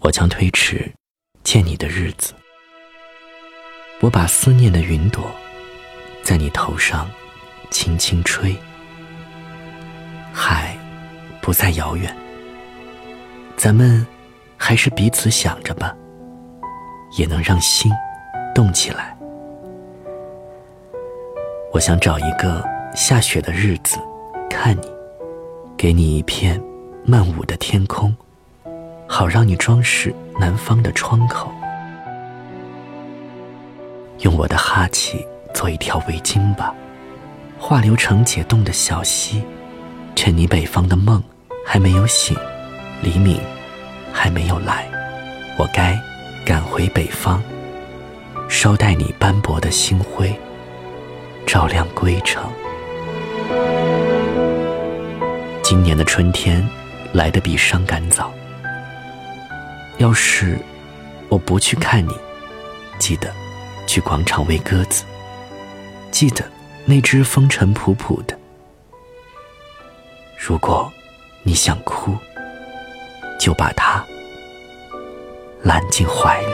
我将推迟见你的日子。我把思念的云朵在你头上轻轻吹，海不再遥远，咱们还是彼此想着吧，也能让心动起来。我想找一个下雪的日子看你，给你一片漫舞的天空，好让你装饰南方的窗口。用我的哈气做一条围巾吧，化流成解冻的小溪。趁你北方的梦还没有醒，黎明还没有来，我该赶回北方，捎带你斑驳的星辉，照亮归程。今年的春天来得比伤感早。要是我不去看你，记得。去广场喂鸽子，记得那只风尘仆仆的。如果你想哭，就把它揽进怀里。